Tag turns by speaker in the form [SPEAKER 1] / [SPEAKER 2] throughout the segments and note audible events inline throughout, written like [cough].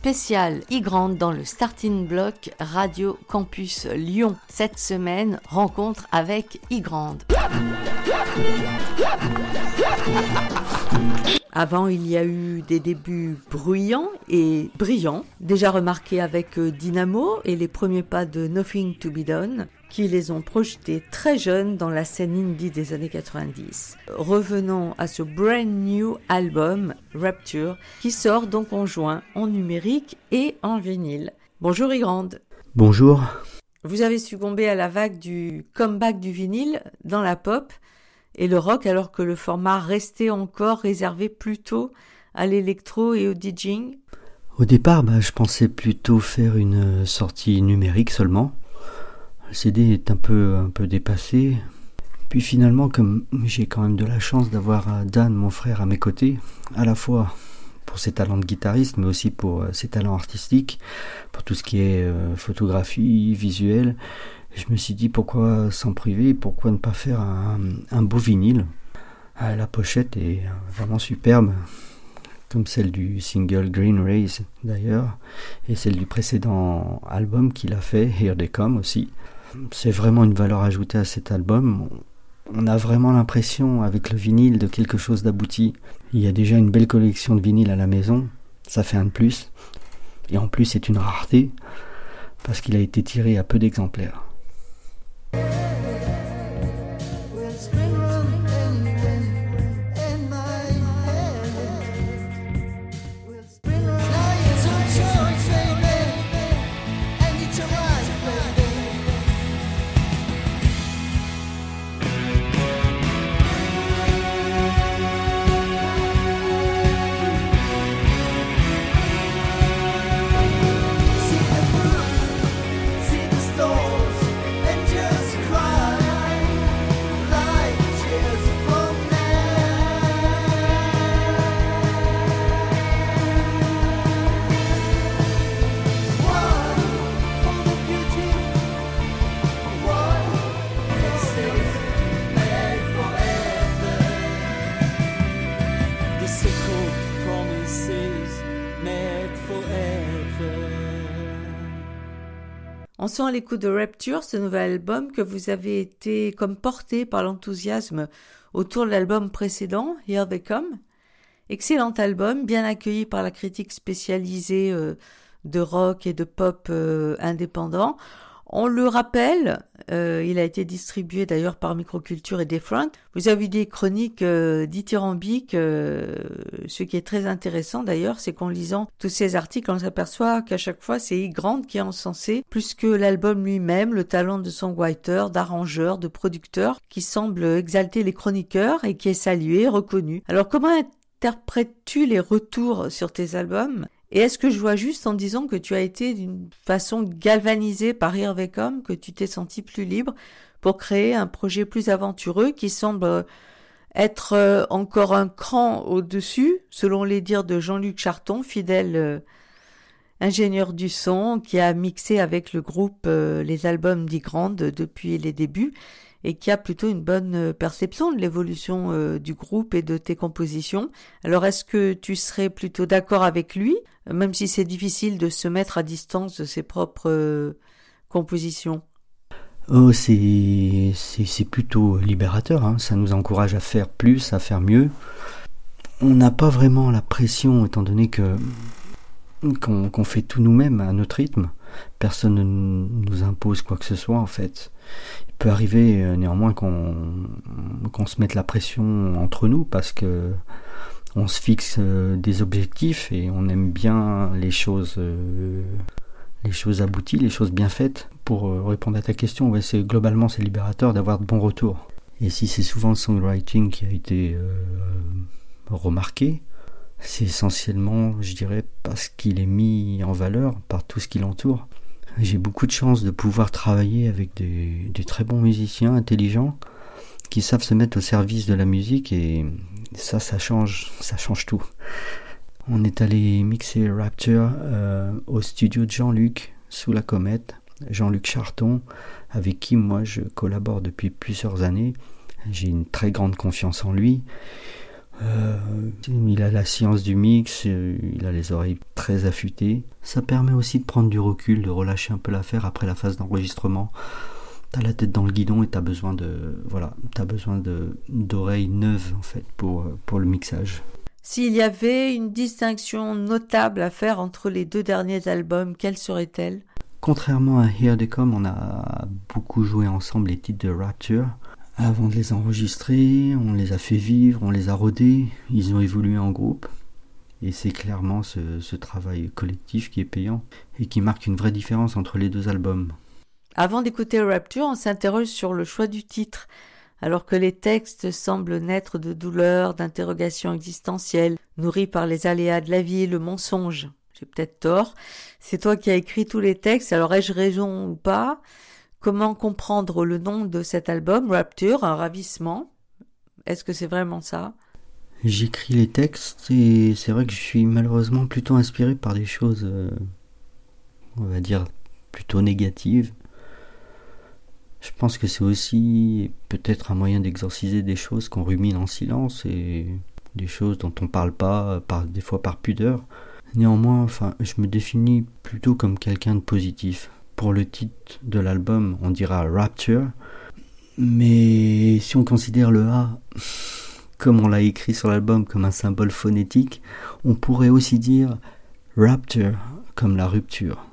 [SPEAKER 1] spécial e dans le Starting Block Radio Campus Lyon. Cette semaine, rencontre avec e Avant, il y a eu des débuts bruyants et brillants, déjà remarqués avec euh, Dynamo et les premiers pas de Nothing to be Done, qui les ont projetés très jeunes dans la scène indie des années 90. Revenons à ce brand new album, Rapture, qui sort donc en juin en numérique et en vinyle. Bonjour Igrande.
[SPEAKER 2] Bonjour.
[SPEAKER 1] Vous avez succombé à la vague du comeback du vinyle dans la pop et le rock alors que le format restait encore réservé plutôt à l'électro et au DJing
[SPEAKER 2] Au départ, bah, je pensais plutôt faire une sortie numérique seulement. CD est un peu, un peu dépassé. Puis finalement, comme j'ai quand même de la chance d'avoir euh, Dan, mon frère, à mes côtés, à la fois pour ses talents de guitariste, mais aussi pour euh, ses talents artistiques, pour tout ce qui est euh, photographie, visuel, je me suis dit pourquoi s'en priver, pourquoi ne pas faire un, beau vinyle. Ah, la pochette est vraiment superbe, comme celle du single Green Rays d'ailleurs, et celle du précédent album qu'il a fait, Here They Come aussi. C'est vraiment une valeur ajoutée à cet album. On a vraiment l'impression avec le vinyle de quelque chose d'abouti. Il y a déjà une belle collection de vinyles à la maison, ça fait un de plus. Et en plus c'est une rareté, parce qu'il a été tiré à peu d'exemplaires.
[SPEAKER 1] Sent à l'écoute de Rapture, ce nouvel album, que vous avez été comme porté par l'enthousiasme autour de l'album précédent, Here They Come. Excellent album, bien accueilli par la critique spécialisée euh, de rock et de pop euh, indépendant. On le rappelle, euh, il a été distribué d'ailleurs par Microculture et Defront. Vous avez des chroniques euh, dithyrambiques. Euh, ce qui est très intéressant d'ailleurs, c'est qu'en lisant tous ces articles, on s'aperçoit qu'à chaque fois, c'est Grant qui est encensé, plus que l'album lui-même, le talent de songwriter, d'arrangeur, de producteur, qui semble exalter les chroniqueurs et qui est salué, reconnu. Alors comment interprètes-tu les retours sur tes albums? Et est-ce que je vois juste en disant que tu as été d'une façon galvanisée par Irvecom, que tu t'es senti plus libre pour créer un projet plus aventureux qui semble être euh, encore un cran au-dessus, selon les dires de Jean-Luc Charton, fidèle euh, ingénieur du son, qui a mixé avec le groupe euh, les albums d'Igrande depuis les débuts et qui a plutôt une bonne euh, perception de l'évolution euh, du groupe et de tes compositions. Alors est-ce que tu serais plutôt d'accord avec lui, même si c'est difficile de se mettre à distance de ses propres euh, compositions?
[SPEAKER 2] Oh, c'est, c'est, plutôt libérateur, hein. ça nous encourage à faire plus, à faire mieux. On n'a pas vraiment la pression, étant donné que qu'on, fait tout nous-mêmes à notre rythme. Personne ne nous impose quoi que ce soit en fait peut arriver euh, néanmoins qu'on se mette la pression entre nous parce que on se fixe euh, des objectifs et on aime bien les choses euh, les choses abouties, les choses bien faites. Pour répondre à ta question, c'est globalement c'est libérateur d'avoir de bons retours. Et si c'est souvent le songwriting qui a été remarqué, c'est essentiellement, je dirais, parce qu'il est mis en valeur par tout ce qui l'entoure. J'ai beaucoup de chance de pouvoir travailler avec des, très bons musiciens intelligents qui savent se mettre au service de la musique et ça, ça change, ça change tout. On est allé mixer Rapture euh, au studio de Jean-Luc sous la comète, Jean-Luc Charton, avec qui moi je collabore depuis plusieurs années. J'ai une très grande confiance en lui. Euh, il a la science du mix, euh, il a les oreilles très affûtées. Ça permet aussi de prendre du recul, de relâcher un peu l'affaire après la phase d'enregistrement. T'as la tête dans le guidon et t'as besoin de voilà, t'as besoin de d'oreilles neuves en fait pour pour le mixage.
[SPEAKER 1] S'il y avait une distinction notable à faire entre les deux derniers albums, quelle serait-elle?
[SPEAKER 2] Contrairement à Here They Come, on a beaucoup joué ensemble les titres de Rapture. Avant de les enregistrer, on les a fait vivre, on les a rodés, ils ont évolué en groupe. Et c'est clairement ce, travail collectif qui est payant et qui marque une vraie différence entre les deux albums.
[SPEAKER 1] Avant d'écouter Rapture, on s'interroge sur le choix du titre. Alors que les textes semblent naître de douleurs, d'interrogations existentielles, nourris par les aléas de la vie et le mensonge. J'ai peut-être tort. C'est toi qui as écrit tous les textes, alors ai-je raison ou pas? Comment comprendre le nom de cet album, Rapture, un ravissement Est-ce que c'est vraiment ça?
[SPEAKER 2] J'écris les textes et c'est vrai que je suis malheureusement plutôt inspiré par des choses, euh, on va dire, plutôt négatives. Je pense que c'est aussi peut-être un moyen d'exorciser des choses qu'on rumine en silence et des choses dont on parle pas, par, des fois par pudeur. Néanmoins, je me définis plutôt comme quelqu'un de positif. Pour le titre de l'album, on dira Rapture. Mais si on considère le A, [laughs] comme on l'a écrit sur l'album, comme un symbole phonétique, on pourrait aussi dire Rapture, comme la rupture.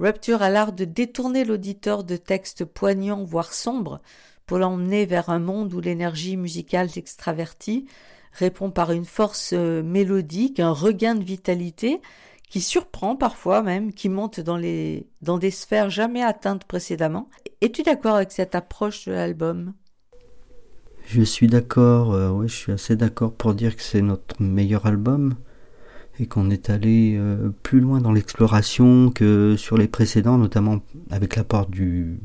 [SPEAKER 1] Rapture a l'art de détourner l'auditeur de textes poignants, voire sombres, pour l'emmener vers un monde où l'énergie musicale s'extravertit, répond par une force euh, mélodique, un regain de vitalité, qui surprend parfois même, qui monte dans, les, dans des sphères jamais atteintes précédemment. Es-tu d'accord avec cette approche de l'album?
[SPEAKER 2] Je suis d'accord, euh, je suis assez d'accord pour dire que c'est notre meilleur album et qu'on est allé euh, plus loin dans l'exploration que sur les précédents, notamment avec l'apport du,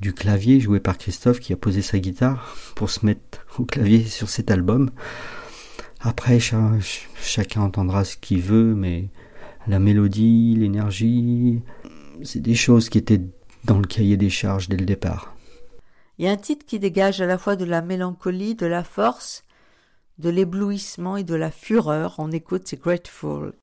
[SPEAKER 2] du clavier joué par Christophe qui a posé sa guitare pour se mettre au clavier sur cet album. Après, chacun entendra ce qu'il veut, mais la mélodie, l'énergie, c'est des choses qui étaient dans le cahier des charges dès le départ.
[SPEAKER 1] Il y a un titre qui dégage à la fois de la mélancolie, de la force, de l'éblouissement et de la fureur. On écoute, c'est Grateful.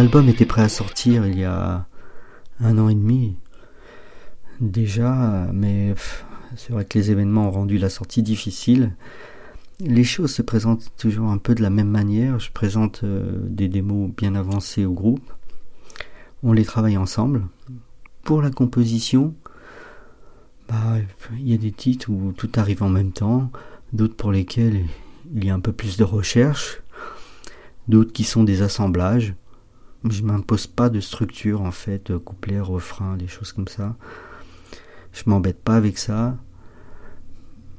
[SPEAKER 2] L'album était prêt à sortir il y a un an et demi déjà, mais c'est vrai que les événements ont rendu la sortie difficile. Les choses se présentent toujours un peu de la même manière. Je présente euh, des démos bien avancées au groupe. On les travaille ensemble. Pour la composition, bah, il y a des titres où tout arrive en même temps, d'autres pour lesquels il y a un peu plus de recherche, d'autres qui sont des assemblages. Je m'impose pas de structure en fait, couplet, refrain, des choses comme ça. Je m'embête pas avec ça.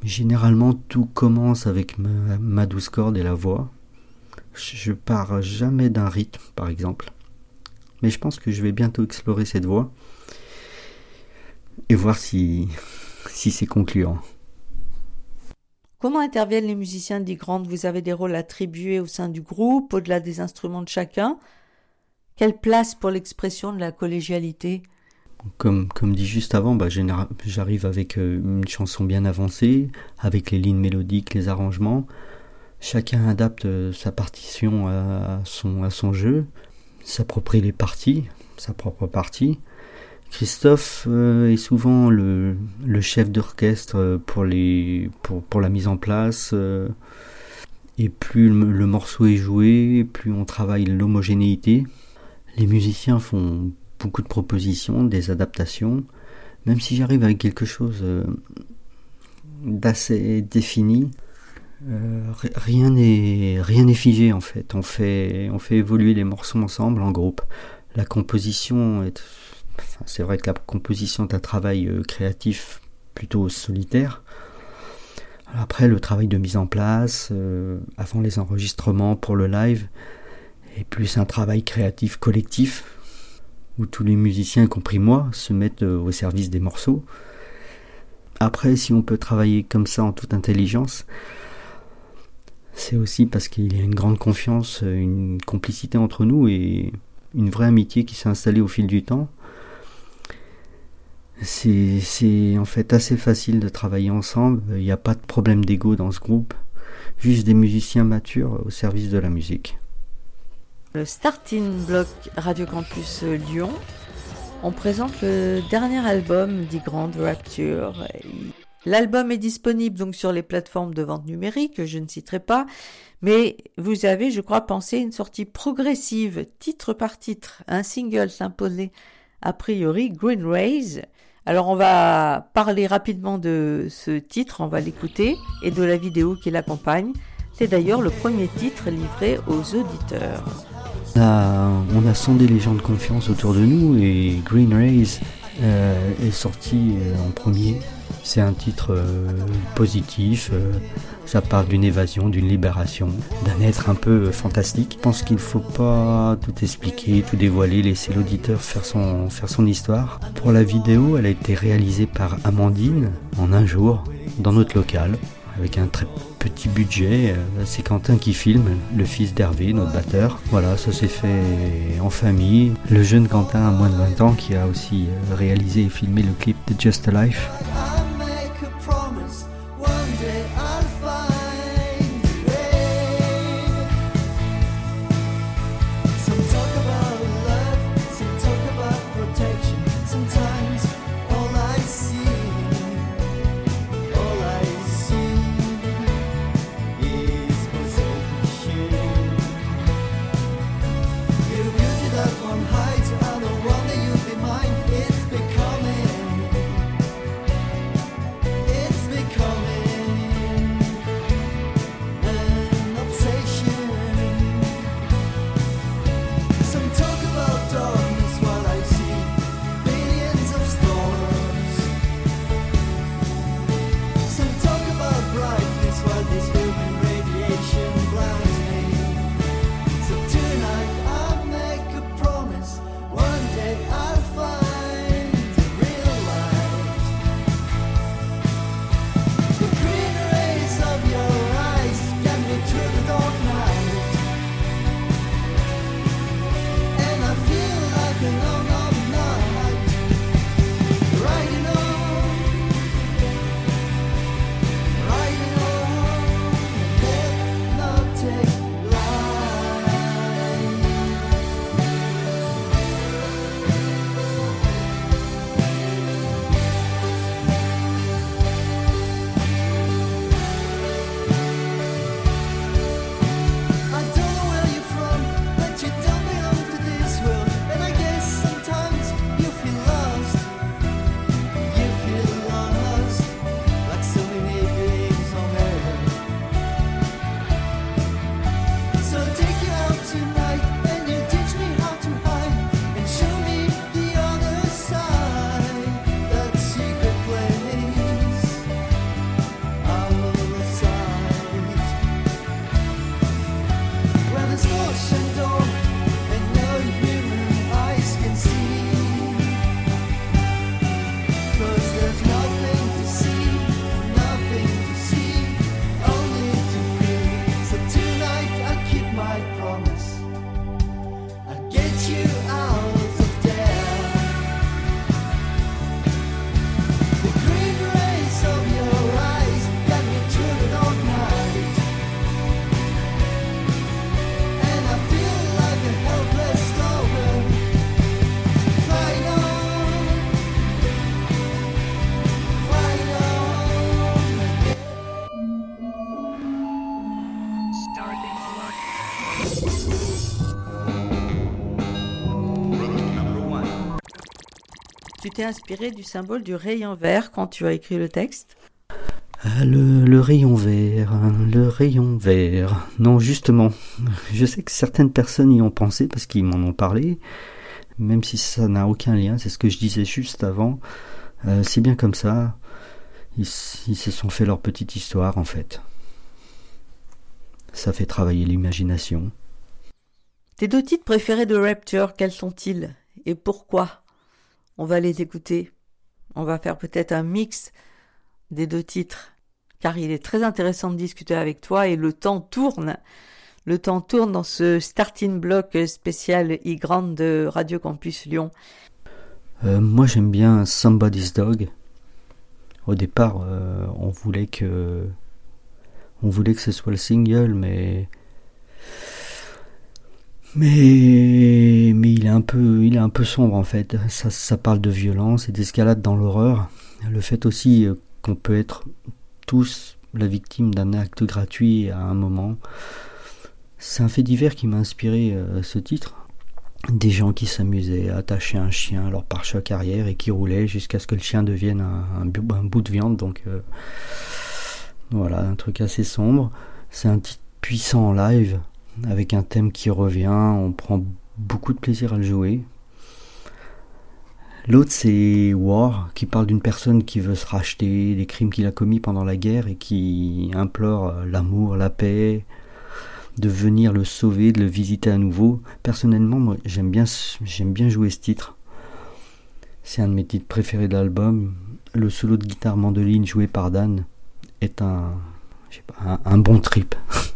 [SPEAKER 2] Généralement, tout commence avec ma, douce corde et la voix. Je pars jamais d'un rythme, par exemple. Mais je pense que je vais bientôt explorer cette voie et voir si, c'est concluant.
[SPEAKER 1] Comment interviennent les musiciens d'Igrand Vous avez des rôles attribués au sein du groupe, au-delà des instruments de chacun? Quelle place pour l'expression de la collégialité?
[SPEAKER 2] Comme, comme dit juste avant, bah, j'arrive avec euh, une chanson bien avancée, avec les lignes mélodiques, les arrangements. Chacun adapte euh, sa partition à son, à son jeu, s'approprie les parties, sa propre partie. Christophe euh, est souvent le, chef d'orchestre pour, pour, pour, la mise en place. et plus le morceau est joué, plus on travaille l'homogénéité. Les musiciens font beaucoup de propositions, des adaptations. Même si j'arrive avec quelque chose euh, d'assez défini, euh, rien n'est figé en fait. On fait on fait évoluer les morceaux ensemble en groupe. La composition est, c'est vrai que la composition est un travail euh, créatif plutôt solitaire. après le travail de mise en place, avant les enregistrements pour le live, est plus un travail créatif collectif où tous les musiciens, y compris moi, se mettent euh, au service des morceaux. Après, si on peut travailler comme ça en toute intelligence, c'est aussi parce qu'il y a une grande confiance, euh, une complicité entre nous et une vraie amitié qui s'est installée au fil du temps. C'est en fait assez facile de travailler ensemble, il n'y a pas de problème d'ego dans ce groupe, juste des musiciens matures au service de la musique.
[SPEAKER 1] Le Starting Block Radio Campus Lyon, on présente le dernier album Grand Rapture. L'album est disponible donc sur les plateformes de vente numérique, je ne citerai pas, mais vous avez, je crois, pensé une sortie progressive, titre par titre, un single s'imposer a priori Green Rays. Alors on va parler rapidement de ce titre, on va l'écouter, et de la vidéo qui l'accompagne. C'est d'ailleurs le premier titre livré aux auditeurs.
[SPEAKER 2] On a, sondé les gens de confiance autour de nous et Green Rays euh, est sorti euh, en premier. C'est un titre euh, positif, ça parle d'une évasion, d'une libération, d'un être un peu fantastique. Je pense qu'il ne faut pas tout expliquer, tout dévoiler, laisser l'auditeur faire son, faire son histoire. Pour la vidéo, elle a été réalisée par Amandine en un jour dans notre local avec un très petit budget. Euh, c'est Quentin qui filme, le fils d'Hervé, notre batteur. Voilà, ça s'est fait en famille. Le jeune Quentin a moins de 20 ans qui a aussi euh, réalisé et filmé le clip de Just a Life.
[SPEAKER 1] T'es inspiré du symbole du rayon vert quand tu as écrit le texte
[SPEAKER 2] ah, le, rayon vert, le rayon vert. Non, justement, je sais que certaines personnes y ont pensé parce qu'ils m'en ont parlé, même si ça n'a aucun lien, c'est ce que je disais juste avant. Euh, c'est bien comme ça. Ils, ils se sont fait leur petite histoire en fait. Ça fait travailler l'imagination.
[SPEAKER 1] Tes deux titres préférés de Rapture, quels sont-ils? Et pourquoi? On va les écouter. On va faire peut-être un mix des deux titres, car il est très intéressant de discuter avec toi et le temps tourne. Le temps tourne dans ce starting block spécial e-grande de Radio Campus Lyon.
[SPEAKER 2] Euh, moi j'aime bien Somebody's Dog. Au départ, euh, on voulait que on voulait que ce soit le single, mais mais mais il est un peu il est un peu sombre en fait. Ça, ça parle de violence et d'escalade dans l'horreur. Le fait aussi euh, qu'on peut être tous la victime d'un acte gratuit à un moment. C'est un fait divers qui m'a inspiré euh, ce titre. Des gens qui s'amusaient à attacher un chien à leur pare-choc arrière et qui roulaient jusqu'à ce que le chien devienne un, bout de viande. Donc euh, voilà, un truc assez sombre. C'est un titre puissant en live, avec un thème qui revient. On prend beaucoup de plaisir à le jouer. L'autre, c'est War, qui parle d'une personne qui veut se racheter des crimes qu'il a commis pendant la guerre et qui implore l'amour, la paix, de venir le sauver, de le visiter à nouveau. Personnellement, moi, j'aime bien, j'aime bien jouer ce titre. C'est un de mes titres préférés de l'album. Le solo de guitare mandoline joué par Dan est un, un bon trip. [laughs]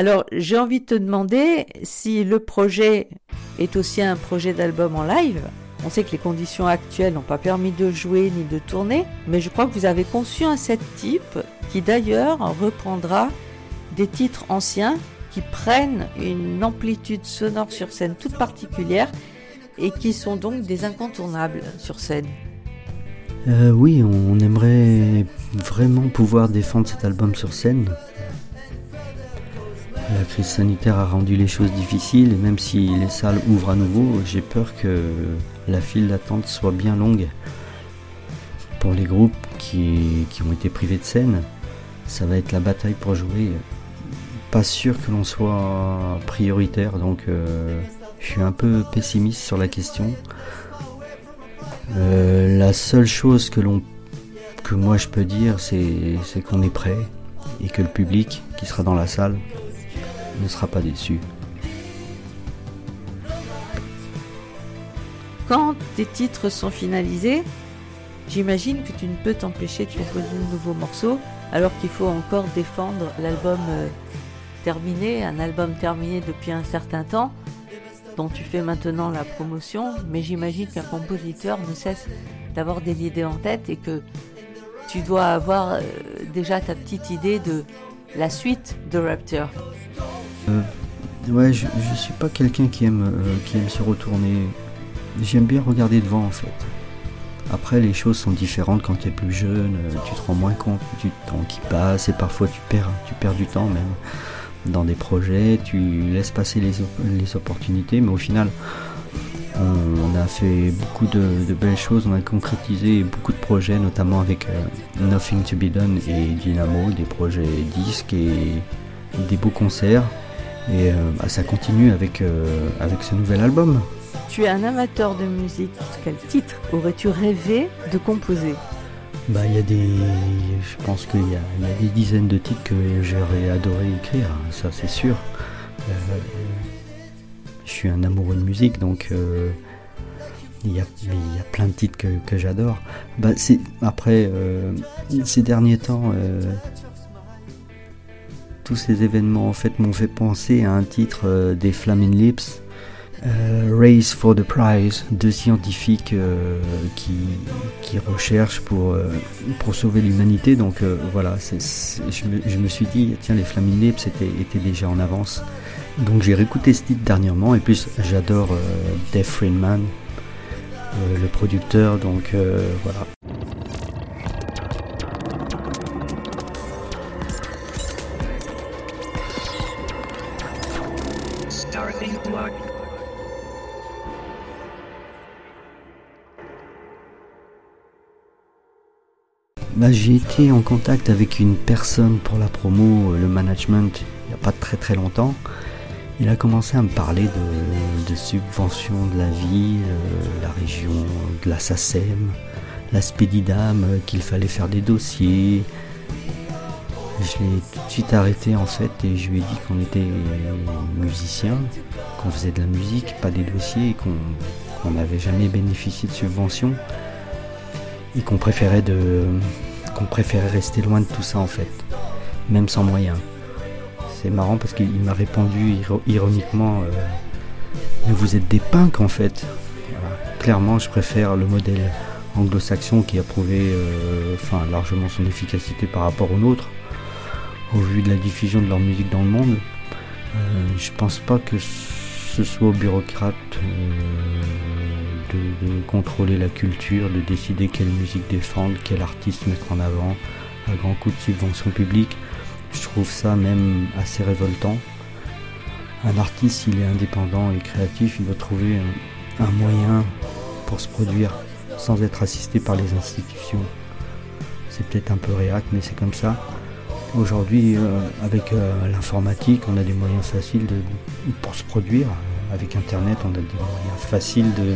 [SPEAKER 1] Alors, j'ai envie de te demander si le projet est aussi un projet d'album en live. On sait que les conditions actuelles n'ont pas permis de jouer ni de tourner, mais je crois que vous avez conçu un set type qui d'ailleurs reprendra des titres anciens qui prennent une amplitude sonore sur scène toute particulière et qui sont donc des incontournables sur scène.
[SPEAKER 2] Euh, oui, on aimerait vraiment pouvoir défendre cet album sur scène. La crise sanitaire a rendu les choses difficiles et même si les salles ouvrent à nouveau, j'ai peur que la file d'attente soit bien longue. Pour les groupes qui, ont été privés de scène, ça va être la bataille pour jouer. Pas sûr que l'on soit prioritaire, donc euh, je suis un peu pessimiste sur la question. Euh, la seule chose que moi je peux dire, c'est qu'on est prêt et que le public qui sera dans la salle ne sera pas déçu.
[SPEAKER 1] Quand tes titres sont finalisés, j'imagine que tu ne peux t'empêcher de composer de nouveaux morceaux alors qu'il faut encore défendre l'album euh, terminé, un album terminé depuis un certain temps dont tu fais maintenant la promotion, mais j'imagine qu'un compositeur ne cesse d'avoir des idées en tête et que tu dois avoir euh, déjà ta petite idée de la suite de Rapture.
[SPEAKER 2] Euh, ouais, je, je suis pas quelqu'un qui aime, euh, qui aime se retourner. J'aime bien regarder devant en fait. Après, les choses sont différentes quand tu es plus jeune, euh, tu te rends moins compte du temps qui passe et parfois tu perds, tu perds du temps même dans des projets, tu laisses passer les, les opportunités, mais au final, on, a fait beaucoup de, belles choses, on a concrétisé beaucoup de projets, notamment avec Nothing to Be Done et Dynamo, des projets disques et des beaux concerts. Et euh, bah, ça continue avec, euh, avec ce nouvel album.
[SPEAKER 1] Tu es un amateur de musique. Quel titre aurais-tu rêvé de composer?
[SPEAKER 2] Bah, il y a des, je pense qu'il y, a des dizaines de titres que j'aurais adoré écrire, ça c'est sûr. Euh, je suis un amoureux de musique, donc il y, a, il y, a, plein de titres que, j'adore. Bah, après, ces derniers temps, tous ces événements en fait m'ont fait penser à un titre euh, des Flaming Lips, euh, Race for the Prize, deux scientifiques euh, qui, qui, recherchent pour, pour sauver l'humanité. Donc voilà, je, me, suis dit, tiens, les Flaming Lips étaient, étaient déjà en avance. Donc j'ai réécouté ce titre dernièrement et puis j'adore Dave Friedman, le producteur. Donc voilà. J'ai été en contact avec une personne pour la promo, euh, le management, il n'y a pas très très longtemps. Il a commencé à me parler de, subventions de la ville, euh, la région, de la SACEM, la Spédidam, euh, qu'il fallait faire des dossiers. Je l'ai tout de suite arrêté en fait et je lui ai dit qu'on était musiciens, qu'on faisait de la musique, pas des dossiers, qu'on n'avait jamais bénéficié de subventions et qu'on préférait de qu'on préférait rester loin de tout ça en fait, même sans moyens. C'est marrant parce qu'il m'a répondu ironiquement euh, Mais vous êtes des punks en fait. Clairement, je préfère le modèle anglo-saxon qui a prouvé euh, enfin, largement son efficacité par rapport au nôtre, au vu de la diffusion de leur musique dans le monde. Euh, je pense pas que ce soit aux bureaucrates de, contrôler la culture, de décider quelle musique défendre, quel artiste mettre en avant, à grand coup de subvention publique. Je trouve ça même assez révoltant. Un artiste, s'il est indépendant et créatif, il doit trouver un, moyen pour se produire sans être assisté par les institutions. C'est peut-être un peu réac, mais c'est comme ça. Aujourd'hui, euh, avec euh, l'informatique, on a des moyens faciles pour se produire. Avec Internet, on a des moyens faciles de,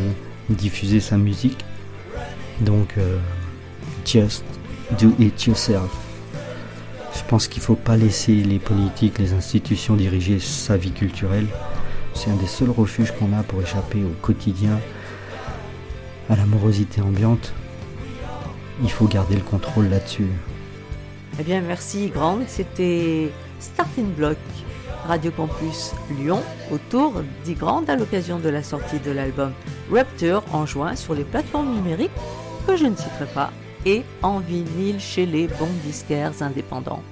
[SPEAKER 2] diffuser sa musique. Donc, euh, just do it yourself. Je pense qu'il faut pas laisser les politiques, les institutions diriger sa vie culturelle. C'est un des seuls refuges qu'on a pour échapper au quotidien, à l'amorosité ambiante. Il faut garder le contrôle là-dessus.
[SPEAKER 1] Eh bien, merci Grande. C'était Starting Block Radio Campus Lyon autour d'Igrande à l'occasion de la sortie de l'album Rapture en juin sur les plateformes numériques que je ne citerai pas et en vinyle chez les bons disquaires indépendants.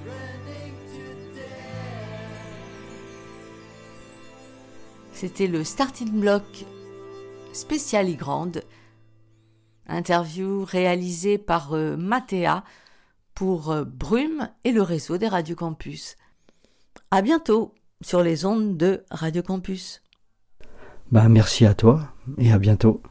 [SPEAKER 1] C'était le starting block spécial Igrande, interview réalisée par euh, Mathéa pour euh, Brume et le réseau des Radio Campus. À bientôt sur les ondes de Radio Campus.
[SPEAKER 2] Bah, merci à toi et à bientôt.